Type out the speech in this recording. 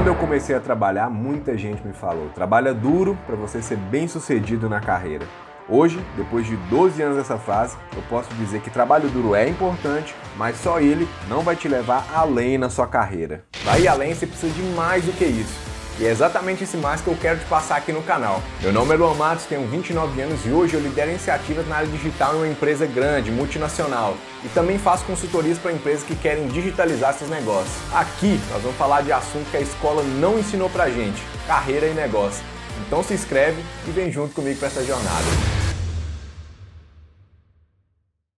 Quando eu comecei a trabalhar, muita gente me falou: trabalha duro para você ser bem sucedido na carreira. Hoje, depois de 12 anos dessa frase, eu posso dizer que trabalho duro é importante, mas só ele não vai te levar além na sua carreira. Vai além, você precisa de mais do que isso. E é exatamente esse mais que eu quero te passar aqui no canal. Meu nome é Luan Matos, tenho 29 anos e hoje eu lidero iniciativas na área digital em uma empresa grande, multinacional. E também faço consultorias para empresas que querem digitalizar seus negócios. Aqui nós vamos falar de assunto que a escola não ensinou pra gente: carreira e negócio. Então se inscreve e vem junto comigo para essa jornada.